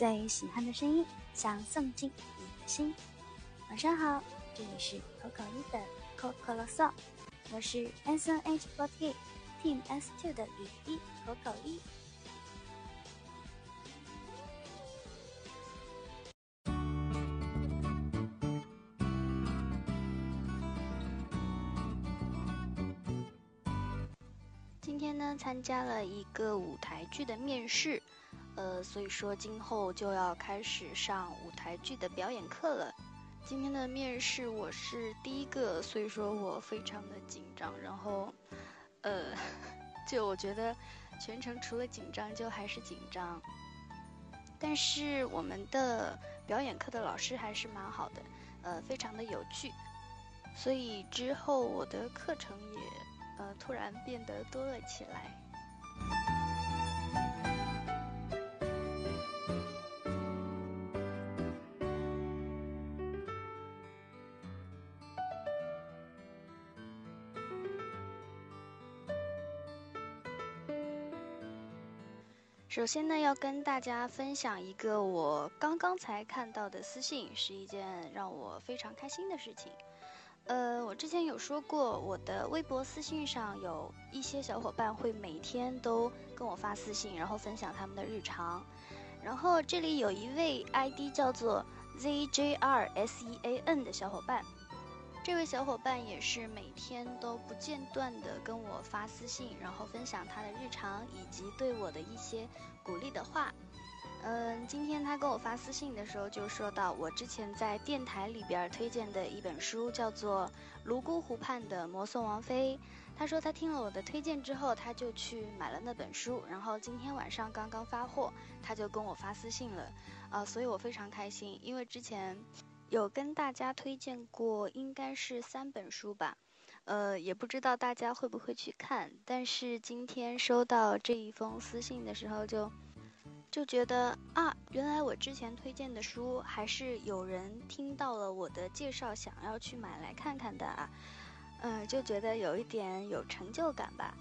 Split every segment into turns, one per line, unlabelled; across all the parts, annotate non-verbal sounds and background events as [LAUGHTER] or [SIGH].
最喜欢的声音，想送进你的心。晚上好，这里是口口一的口口啰嗦，我是 S N H forty Team S two 的雨一口口一。今天呢，参加了一个舞台剧的面试。呃，所以说今后就要开始上舞台剧的表演课了。今天的面试我是第一个，所以说我非常的紧张。然后，呃，[LAUGHS] 就我觉得全程除了紧张就还是紧张。但是我们的表演课的老师还是蛮好的，呃，非常的有趣。所以之后我的课程也呃突然变得多了起来。首先呢，要跟大家分享一个我刚刚才看到的私信，是一件让我非常开心的事情。呃，我之前有说过，我的微博私信上有一些小伙伴会每天都跟我发私信，然后分享他们的日常。然后这里有一位 ID 叫做 ZJRSEAN 的小伙伴。这位小伙伴也是每天都不间断的跟我发私信，然后分享他的日常以及对我的一些鼓励的话。嗯，今天他跟我发私信的时候就说到我之前在电台里边推荐的一本书，叫做《泸沽湖畔的魔颂王妃》。他说他听了我的推荐之后，他就去买了那本书，然后今天晚上刚刚发货，他就跟我发私信了。啊，所以我非常开心，因为之前。有跟大家推荐过，应该是三本书吧，呃，也不知道大家会不会去看。但是今天收到这一封私信的时候，就就觉得啊，原来我之前推荐的书还是有人听到了我的介绍，想要去买来看看的啊，嗯，就觉得有一点有成就感吧。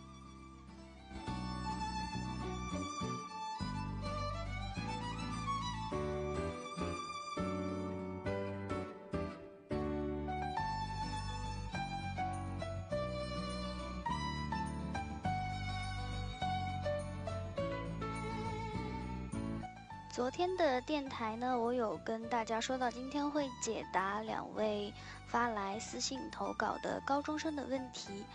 昨天的电台呢，我有跟大家说到，今天会解答两位发来私信投稿的高中生的问题。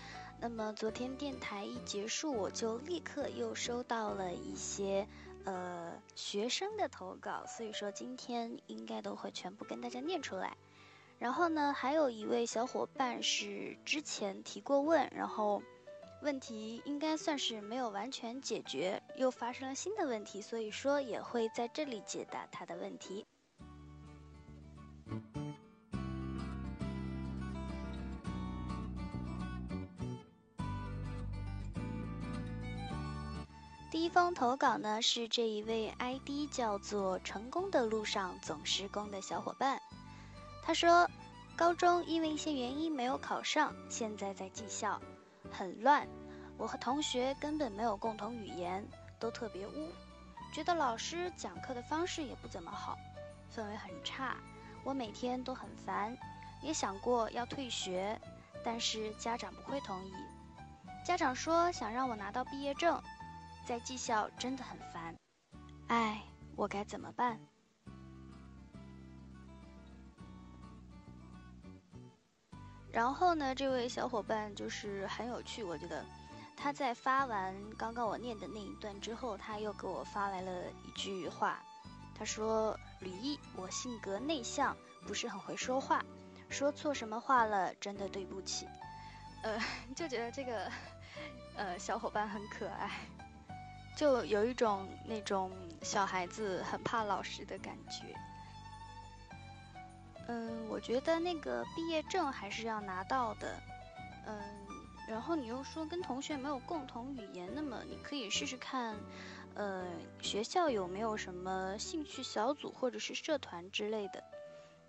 那么昨天电台一结束，我就立刻又收到了一些呃学生的投稿，所以说今天应该都会全部跟大家念出来。然后呢，还有一位小伙伴是之前提过问，然后。问题应该算是没有完全解决，又发生了新的问题，所以说也会在这里解答他的问题。第一封投稿呢是这一位 ID 叫做“成功的路上总是功”的小伙伴，他说，高中因为一些原因没有考上，现在在技校。很乱，我和同学根本没有共同语言，都特别污，觉得老师讲课的方式也不怎么好，氛围很差，我每天都很烦，也想过要退学，但是家长不会同意，家长说想让我拿到毕业证，在技校真的很烦，唉，我该怎么办？然后呢，这位小伙伴就是很有趣，我觉得他在发完刚刚我念的那一段之后，他又给我发来了一句话，他说：“吕毅，我性格内向，不是很会说话，说错什么话了，真的对不起。”呃，[LAUGHS] 就觉得这个呃小伙伴很可爱，就有一种那种小孩子很怕老师的感觉。嗯，我觉得那个毕业证还是要拿到的。嗯，然后你又说跟同学没有共同语言，那么你可以试试看，呃，学校有没有什么兴趣小组或者是社团之类的。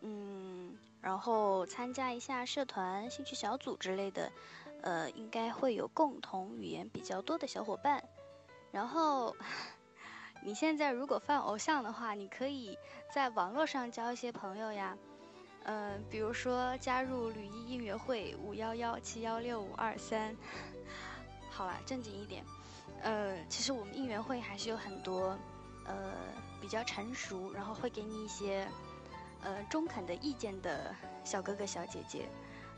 嗯，然后参加一下社团、兴趣小组之类的，呃，应该会有共同语言比较多的小伙伴。然后。[LAUGHS] 你现在如果犯偶像的话，你可以在网络上交一些朋友呀，嗯，比如说加入吕一音乐会五幺幺七幺六五二三。好了，正经一点，呃，其实我们应援会还是有很多，呃，比较成熟，然后会给你一些，呃，中肯的意见的小哥哥小姐姐，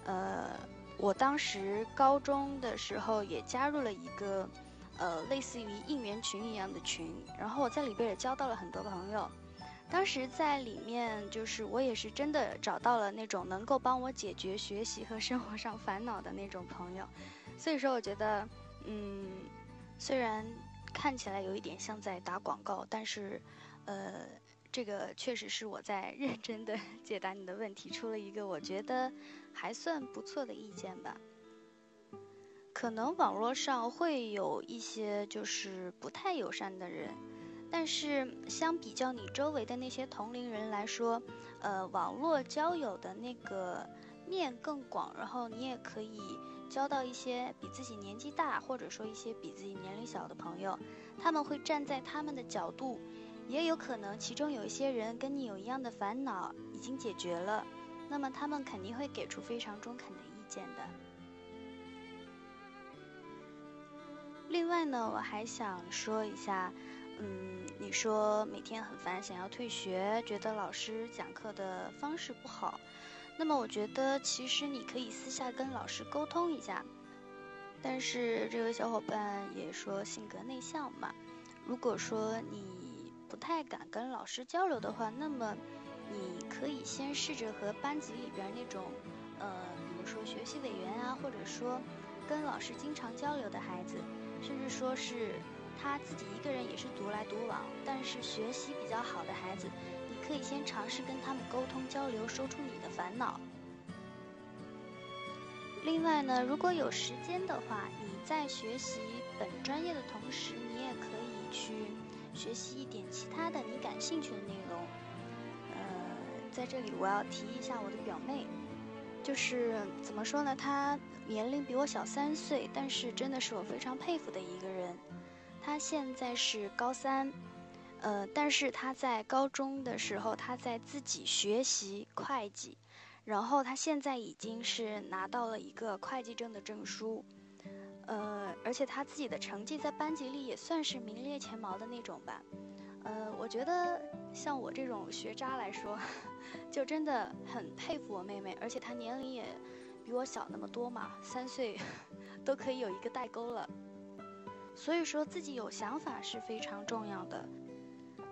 呃，我当时高中的时候也加入了一个。呃，类似于应援群一样的群，然后我在里边也交到了很多朋友。当时在里面，就是我也是真的找到了那种能够帮我解决学习和生活上烦恼的那种朋友。所以说，我觉得，嗯，虽然看起来有一点像在打广告，但是，呃，这个确实是我在认真的 [LAUGHS] 解答你的问题，出了一个我觉得还算不错的意见吧。可能网络上会有一些就是不太友善的人，但是相比较你周围的那些同龄人来说，呃，网络交友的那个面更广，然后你也可以交到一些比自己年纪大或者说一些比自己年龄小的朋友，他们会站在他们的角度，也有可能其中有一些人跟你有一样的烦恼已经解决了，那么他们肯定会给出非常中肯的意见的。另外呢，我还想说一下，嗯，你说每天很烦，想要退学，觉得老师讲课的方式不好，那么我觉得其实你可以私下跟老师沟通一下。但是这位小伙伴也说性格内向嘛，如果说你不太敢跟老师交流的话，那么你可以先试着和班级里边那种，呃，比如说学习委员啊，或者说跟老师经常交流的孩子。甚至说是他自己一个人也是独来独往，但是学习比较好的孩子，你可以先尝试跟他们沟通交流，说出你的烦恼。另外呢，如果有时间的话，你在学习本专业的同时，你也可以去学习一点其他的你感兴趣的内容。呃，在这里我要提一下我的表妹。就是怎么说呢？她年龄比我小三岁，但是真的是我非常佩服的一个人。他现在是高三，呃，但是他在高中的时候，他在自己学习会计，然后他现在已经是拿到了一个会计证的证书，呃，而且他自己的成绩在班级里也算是名列前茅的那种吧。呃，我觉得像我这种学渣来说，就真的很佩服我妹妹，而且她年龄也比我小那么多嘛，三岁 [LAUGHS] 都可以有一个代沟了。所以说自己有想法是非常重要的。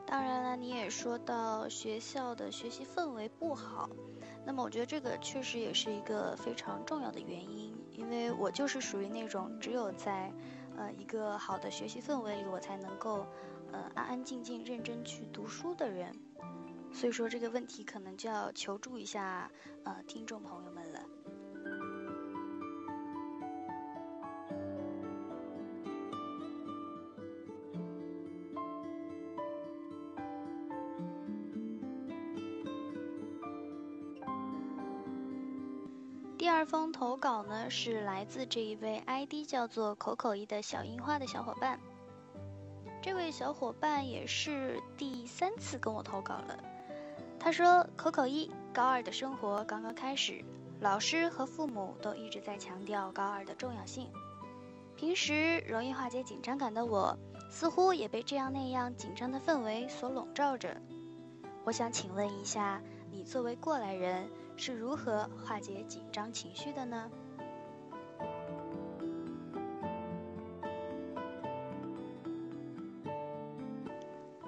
当然了，你也说到学校的学习氛围不好，那么我觉得这个确实也是一个非常重要的原因，因为我就是属于那种只有在呃一个好的学习氛围里，我才能够。呃，安安静静、认真去读书的人，所以说这个问题可能就要求助一下呃听众朋友们了。二封投稿呢，是来自这一位 ID 叫做“口口一”的小樱花的小伙伴。这位小伙伴也是第三次跟我投稿了。他说：“口口一，高二的生活刚刚开始，老师和父母都一直在强调高二的重要性。平时容易化解紧张感的我，似乎也被这样那样紧张的氛围所笼罩着。我想请问一下，你作为过来人是如何化解紧张情绪的呢？”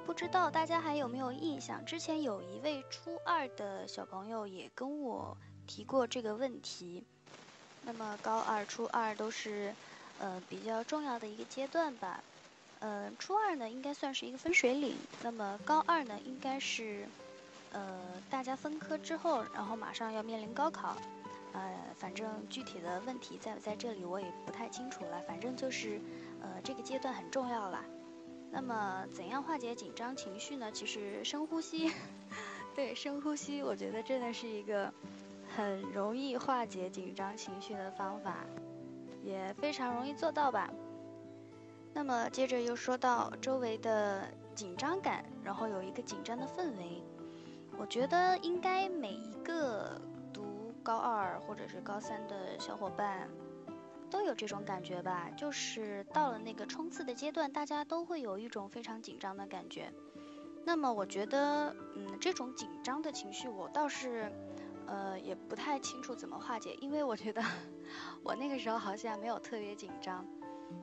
不知道大家还有没有印象？之前有一位初二的小朋友也跟我提过这个问题。那么高二、初二都是呃比较重要的一个阶段吧。呃，初二呢应该算是一个分水岭，那么高二呢应该是呃大家分科之后，然后马上要面临高考。呃，反正具体的问题在不在这里我也不太清楚了。反正就是呃这个阶段很重要啦。那么，怎样化解紧张情绪呢？其实深呼吸，[LAUGHS] 对，深呼吸，我觉得真的是一个很容易化解紧张情绪的方法，也非常容易做到吧。那么接着又说到周围的紧张感，然后有一个紧张的氛围。我觉得应该每一个读高二或者是高三的小伙伴都有这种感觉吧，就是到了那个冲刺的阶段，大家都会有一种非常紧张的感觉。那么我觉得，嗯，这种紧张的情绪，我倒是，呃，也不太清楚怎么化解，因为我觉得 [LAUGHS] 我那个时候好像没有特别紧张。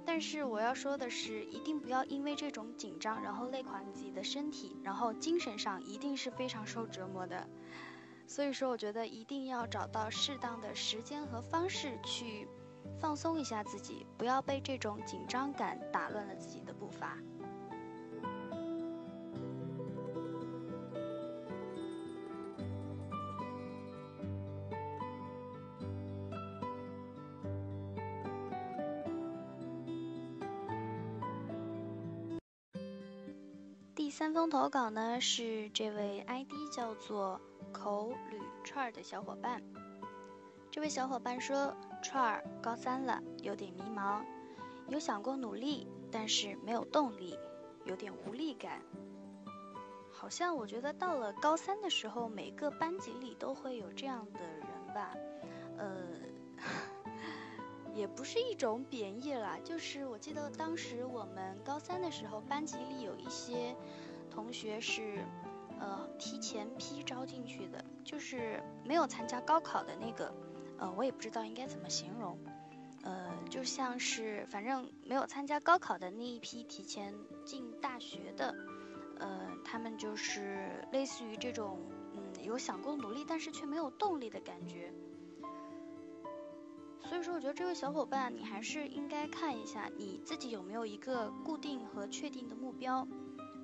但是我要说的是，一定不要因为这种紧张，然后累垮自己的身体，然后精神上一定是非常受折磨的。所以说，我觉得一定要找到适当的时间和方式去放松一下自己，不要被这种紧张感打乱了自己的步伐。三封投稿呢，是这位 ID 叫做口吕串儿的小伙伴。这位小伙伴说：“串儿高三了，有点迷茫，有想过努力，但是没有动力，有点无力感。好像我觉得到了高三的时候，每个班级里都会有这样的人吧。呃，[LAUGHS] 也不是一种贬义啦，就是我记得当时我们高三的时候，班级里有一些。”同学是，呃，提前批招进去的，就是没有参加高考的那个，呃，我也不知道应该怎么形容，呃，就像是反正没有参加高考的那一批提前进大学的，呃，他们就是类似于这种，嗯，有想过努力，但是却没有动力的感觉。所以说，我觉得这位小伙伴，你还是应该看一下你自己有没有一个固定和确定的目标。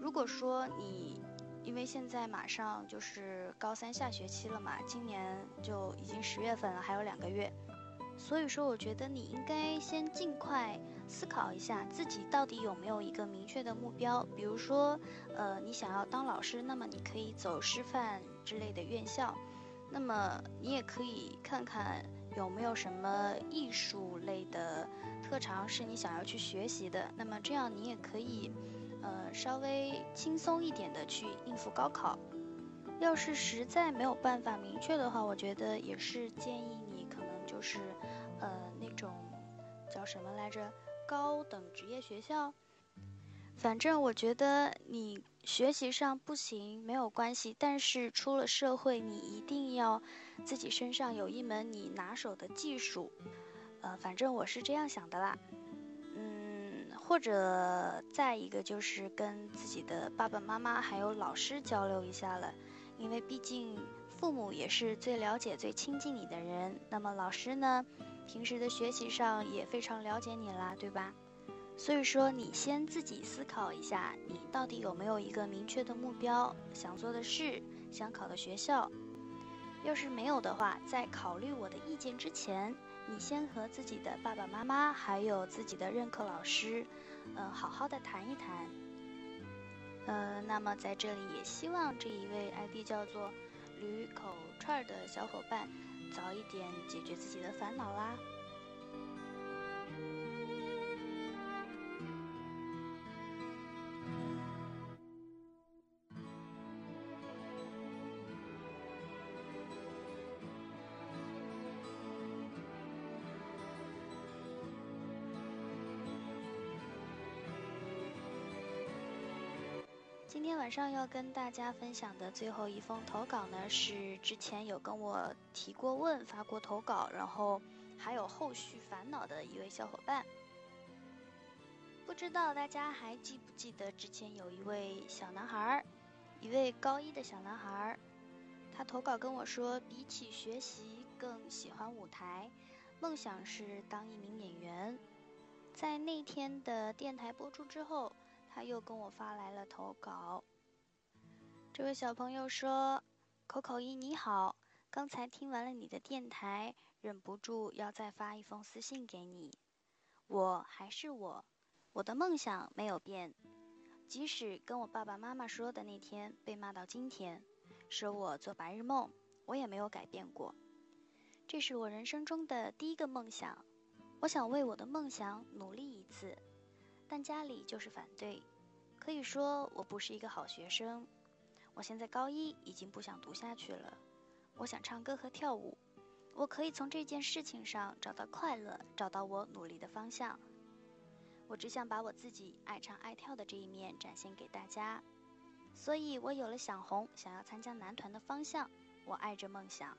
如果说你，因为现在马上就是高三下学期了嘛，今年就已经十月份了，还有两个月，所以说我觉得你应该先尽快思考一下自己到底有没有一个明确的目标。比如说，呃，你想要当老师，那么你可以走师范之类的院校，那么你也可以看看有没有什么艺术类的特长是你想要去学习的，那么这样你也可以。呃，稍微轻松一点的去应付高考。要是实在没有办法明确的话，我觉得也是建议你可能就是，呃，那种叫什么来着，高等职业学校。反正我觉得你学习上不行没有关系，但是出了社会，你一定要自己身上有一门你拿手的技术。呃，反正我是这样想的啦。或者再一个就是跟自己的爸爸妈妈还有老师交流一下了，因为毕竟父母也是最了解、最亲近你的人。那么老师呢，平时的学习上也非常了解你啦，对吧？所以说你先自己思考一下，你到底有没有一个明确的目标、想做的事、想考的学校。要是没有的话，在考虑我的意见之前。你先和自己的爸爸妈妈，还有自己的任课老师，嗯，好好的谈一谈。呃，那么在这里也希望这一位 ID 叫做“驴口串”的小伙伴，早一点解决自己的烦恼啦。今天晚上要跟大家分享的最后一封投稿呢，是之前有跟我提过问、发过投稿，然后还有后续烦恼的一位小伙伴。不知道大家还记不记得之前有一位小男孩，一位高一的小男孩，他投稿跟我说，比起学习更喜欢舞台，梦想是当一名演员。在那天的电台播出之后。他又跟我发来了投稿。这位小朋友说：“口口一你好，刚才听完了你的电台，忍不住要再发一封私信给你。我还是我，我的梦想没有变，即使跟我爸爸妈妈说的那天被骂到今天，说我做白日梦，我也没有改变过。这是我人生中的第一个梦想，我想为我的梦想努力一次。”但家里就是反对。可以说我不是一个好学生。我现在高一，已经不想读下去了。我想唱歌和跳舞，我可以从这件事情上找到快乐，找到我努力的方向。我只想把我自己爱唱爱跳的这一面展现给大家。所以我有了想红、想要参加男团的方向。我爱着梦想，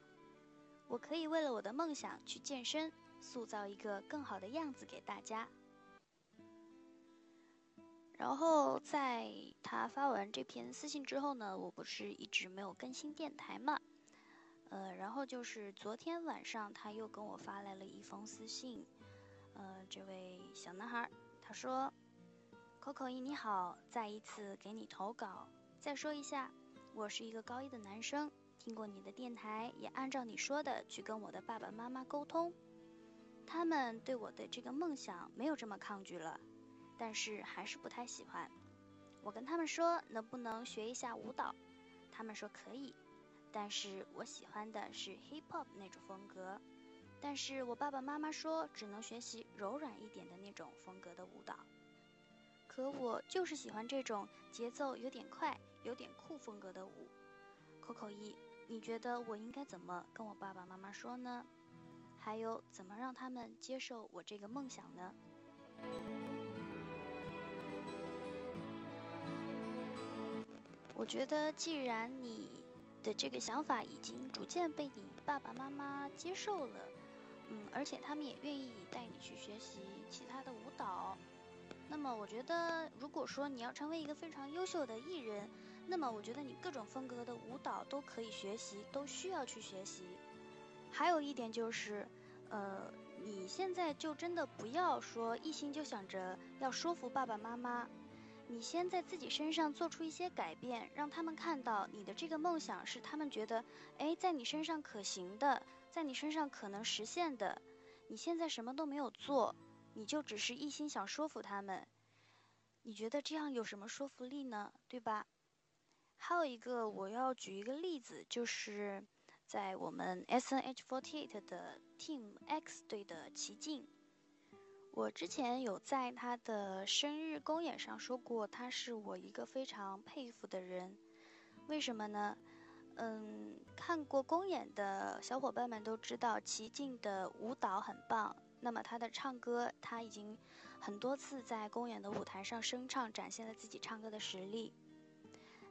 我可以为了我的梦想去健身，塑造一个更好的样子给大家。然后在他发完这篇私信之后呢，我不是一直没有更新电台嘛，呃，然后就是昨天晚上他又跟我发来了一封私信，呃，这位小男孩他说：“Coco 一你好，再一次给你投稿。再说一下，我是一个高一的男生，听过你的电台，也按照你说的去跟我的爸爸妈妈沟通，他们对我的这个梦想没有这么抗拒了。”但是还是不太喜欢。我跟他们说能不能学一下舞蹈，他们说可以。但是我喜欢的是 hip hop 那种风格。但是我爸爸妈妈说只能学习柔软一点的那种风格的舞蹈。可我就是喜欢这种节奏有点快、有点酷风格的舞。Coco 一，你觉得我应该怎么跟我爸爸妈妈说呢？还有怎么让他们接受我这个梦想呢？我觉得，既然你的这个想法已经逐渐被你爸爸妈妈接受了，嗯，而且他们也愿意带你去学习其他的舞蹈，那么我觉得，如果说你要成为一个非常优秀的艺人，那么我觉得你各种风格的舞蹈都可以学习，都需要去学习。还有一点就是，呃，你现在就真的不要说一心就想着要说服爸爸妈妈。你先在自己身上做出一些改变，让他们看到你的这个梦想是他们觉得，哎，在你身上可行的，在你身上可能实现的。你现在什么都没有做，你就只是一心想说服他们，你觉得这样有什么说服力呢？对吧？还有一个，我要举一个例子，就是在我们 S.N.H.48 的 Team X 队的齐静。我之前有在他的生日公演上说过，他是我一个非常佩服的人。为什么呢？嗯，看过公演的小伙伴们都知道，齐静的舞蹈很棒。那么他的唱歌，他已经很多次在公演的舞台上声唱，展现了自己唱歌的实力。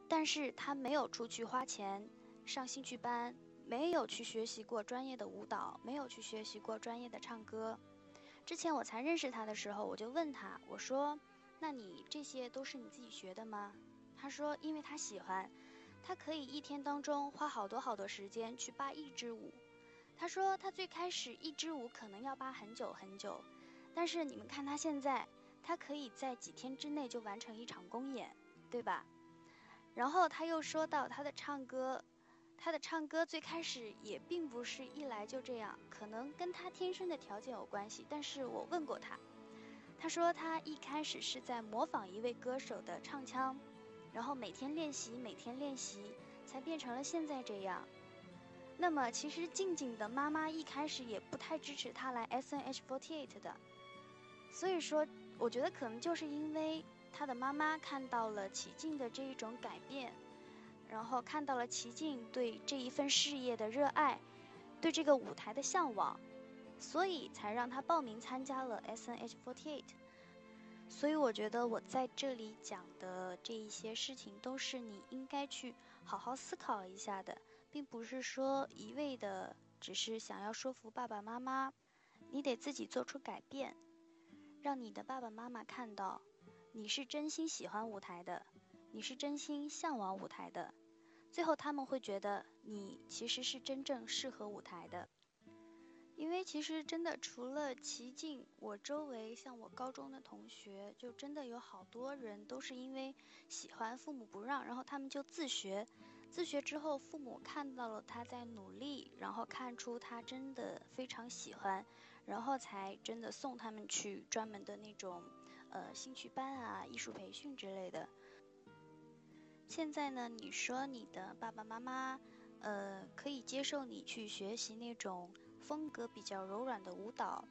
但是他没有出去花钱上兴趣班，没有去学习过专业的舞蹈，没有去学习过专业的唱歌。之前我才认识他的时候，我就问他，我说：“那你这些都是你自己学的吗？”他说：“因为他喜欢，他可以一天当中花好多好多时间去扒一支舞。”他说他最开始一支舞可能要扒很久很久，但是你们看他现在，他可以在几天之内就完成一场公演，对吧？然后他又说到他的唱歌。他的唱歌最开始也并不是一来就这样，可能跟他天生的条件有关系。但是我问过他，他说他一开始是在模仿一位歌手的唱腔，然后每天练习，每天练习，才变成了现在这样。那么其实静静的妈妈一开始也不太支持他来 S.N.H.48 的，所以说我觉得可能就是因为他的妈妈看到了齐静的这一种改变。然后看到了齐静对这一份事业的热爱，对这个舞台的向往，所以才让他报名参加了 S.N.H.48。所以我觉得我在这里讲的这一些事情，都是你应该去好好思考一下的，并不是说一味的只是想要说服爸爸妈妈，你得自己做出改变，让你的爸爸妈妈看到你是真心喜欢舞台的，你是真心向往舞台的。最后他们会觉得你其实是真正适合舞台的，因为其实真的除了齐静，我周围像我高中的同学，就真的有好多人都是因为喜欢父母不让，然后他们就自学，自学之后父母看到了他在努力，然后看出他真的非常喜欢，然后才真的送他们去专门的那种呃兴趣班啊、艺术培训之类的。现在呢，你说你的爸爸妈妈，呃，可以接受你去学习那种风格比较柔软的舞蹈，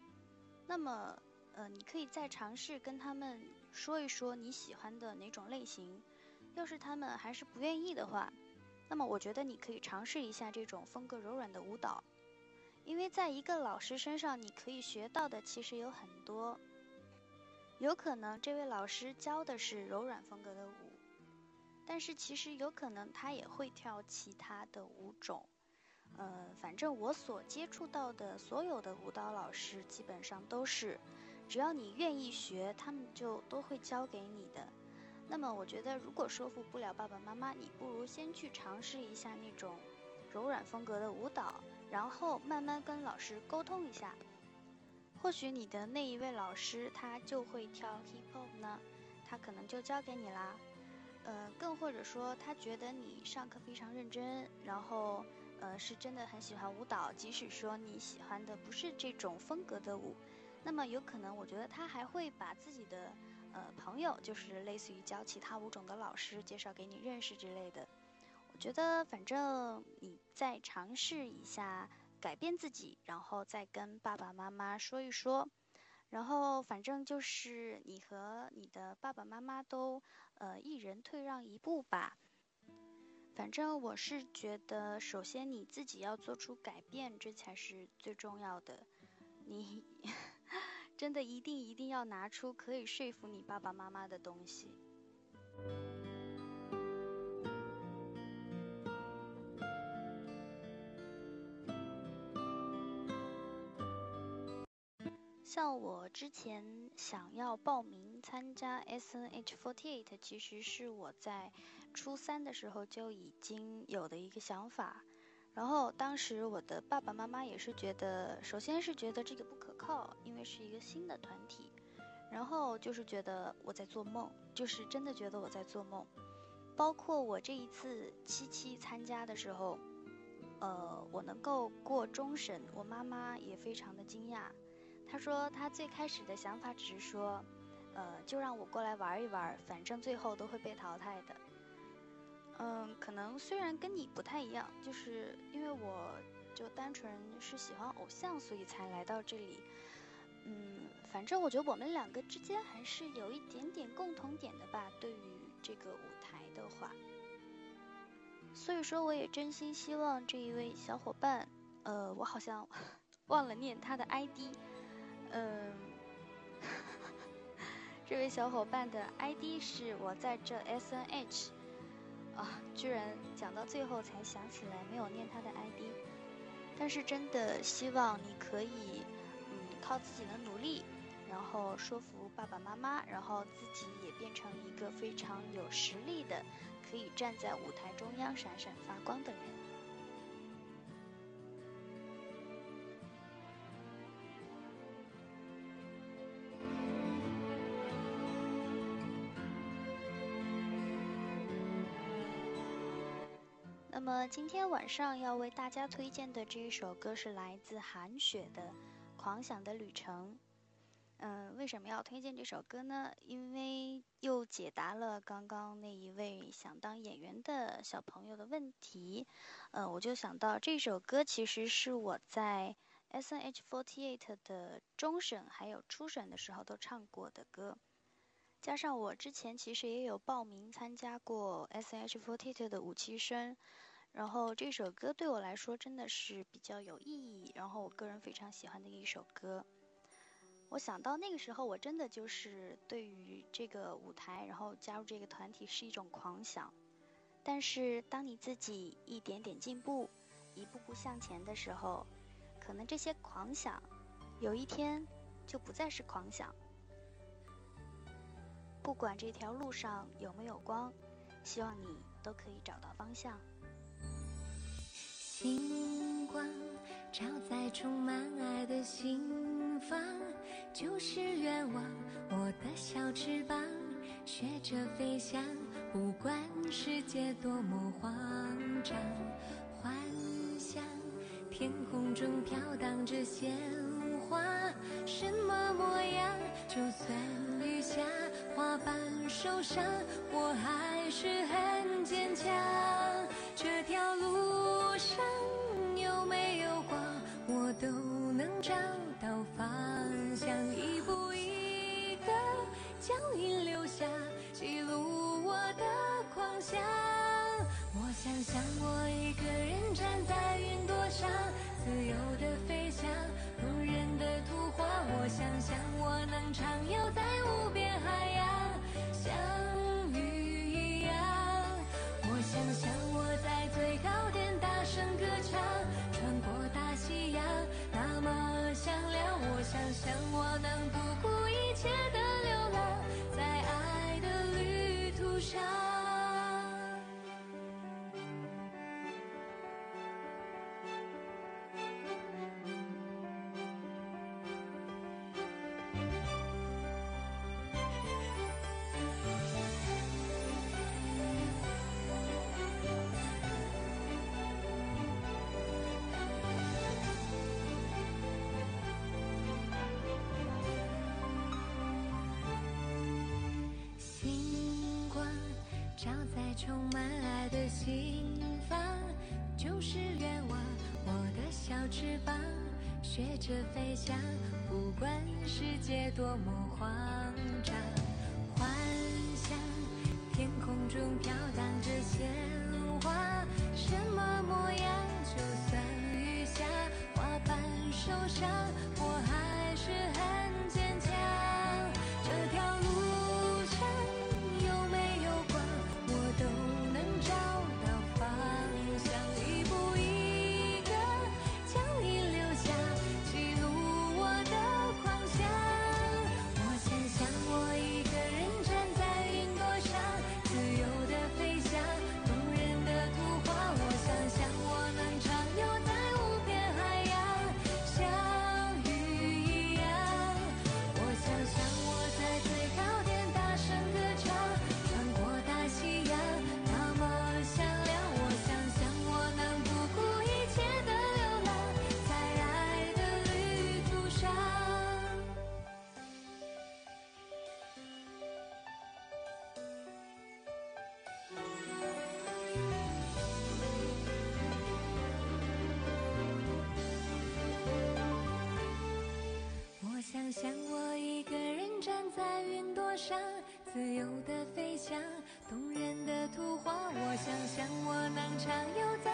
那么，呃，你可以再尝试跟他们说一说你喜欢的哪种类型。要是他们还是不愿意的话，那么我觉得你可以尝试一下这种风格柔软的舞蹈，因为在一个老师身上，你可以学到的其实有很多。有可能这位老师教的是柔软风格的舞，但是其实有可能他也会跳其他的舞种。呃，反正我所接触到的所有的舞蹈老师，基本上都是，只要你愿意学，他们就都会教给你的。那么我觉得，如果说服不了爸爸妈妈，你不如先去尝试一下那种柔软风格的舞蹈，然后慢慢跟老师沟通一下。或许你的那一位老师他就会跳 hip hop 呢，他可能就教给你啦。呃，更或者说他觉得你上课非常认真，然后呃是真的很喜欢舞蹈，即使说你喜欢的不是这种风格的舞，那么有可能我觉得他还会把自己的。呃，朋友就是类似于教其他舞种的老师介绍给你认识之类的。我觉得反正你再尝试一下改变自己，然后再跟爸爸妈妈说一说。然后反正就是你和你的爸爸妈妈都呃一人退让一步吧。反正我是觉得，首先你自己要做出改变，这才是最重要的。你。[LAUGHS] 真的一定一定要拿出可以说服你爸爸妈妈的东西。像我之前想要报名参加 S.N.H.48，其实是我在初三的时候就已经有的一个想法。然后当时我的爸爸妈妈也是觉得，首先是觉得这个不可靠，因为是一个新的团体，然后就是觉得我在做梦，就是真的觉得我在做梦。包括我这一次七七参加的时候，呃，我能够过终审，我妈妈也非常的惊讶。他说他最开始的想法只是说，呃，就让我过来玩一玩，反正最后都会被淘汰的。嗯，可能虽然跟你不太一样，就是因为我就单纯是喜欢偶像，所以才来到这里。嗯，反正我觉得我们两个之间还是有一点点共同点的吧。对于这个舞台的话，所以说我也真心希望这一位小伙伴，呃，我好像 [LAUGHS] 忘了念他的 ID，嗯，[LAUGHS] 这位小伙伴的 ID 是我在这 SNH。啊，居然讲到最后才想起来没有念他的 ID，但是真的希望你可以，嗯，靠自己的努力，然后说服爸爸妈妈，然后自己也变成一个非常有实力的，可以站在舞台中央闪闪发光的人。么今天晚上要为大家推荐的这一首歌是来自韩雪的《狂想的旅程》。嗯，为什么要推荐这首歌呢？因为又解答了刚刚那一位想当演员的小朋友的问题。嗯，我就想到这首歌其实是我在 S.N.H.48 的终审还有初审的时候都唱过的歌，加上我之前其实也有报名参加过 S.N.H.48 的五期生。然后这首歌对我来说真的是比较有意义，然后我个人非常喜欢的一首歌。我想到那个时候，我真的就是对于这个舞台，然后加入这个团体是一种狂想。但是当你自己一点点进步，一步步向前的时候，可能这些狂想，有一天就不再是狂想。不管这条路上有没有光，希望你都可以找到方向。
星光照在充满爱的心房，就是愿望。我的小翅膀学着飞翔，不管世界多么慌张。幻想天空中飘荡着鲜花，什么模样？就算雨下，花瓣受伤，我还是很坚强。这条找到方向。一步一个脚印留下，记录我的狂想。我想象我一个人站在云朵上，自由的飞翔，动人的图画。我想象我能畅游在无边海洋，像鱼一样。我想象我在最高点大声歌唱，穿过大西洋，那么响亮。我想象我能不顾一切的充满爱的心房，就是愿望。我的小翅膀，学着飞翔，不管世界多么慌张。幻想天空中飘荡着鲜花，什么模样？就算雨下，花瓣受伤，在云朵上，自由的飞翔，动人的图画。我想象我能畅游在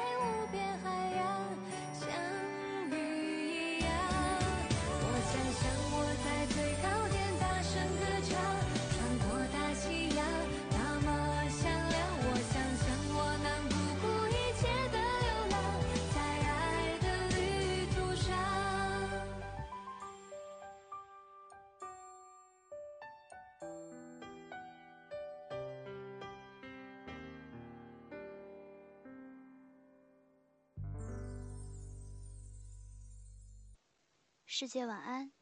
世界晚安。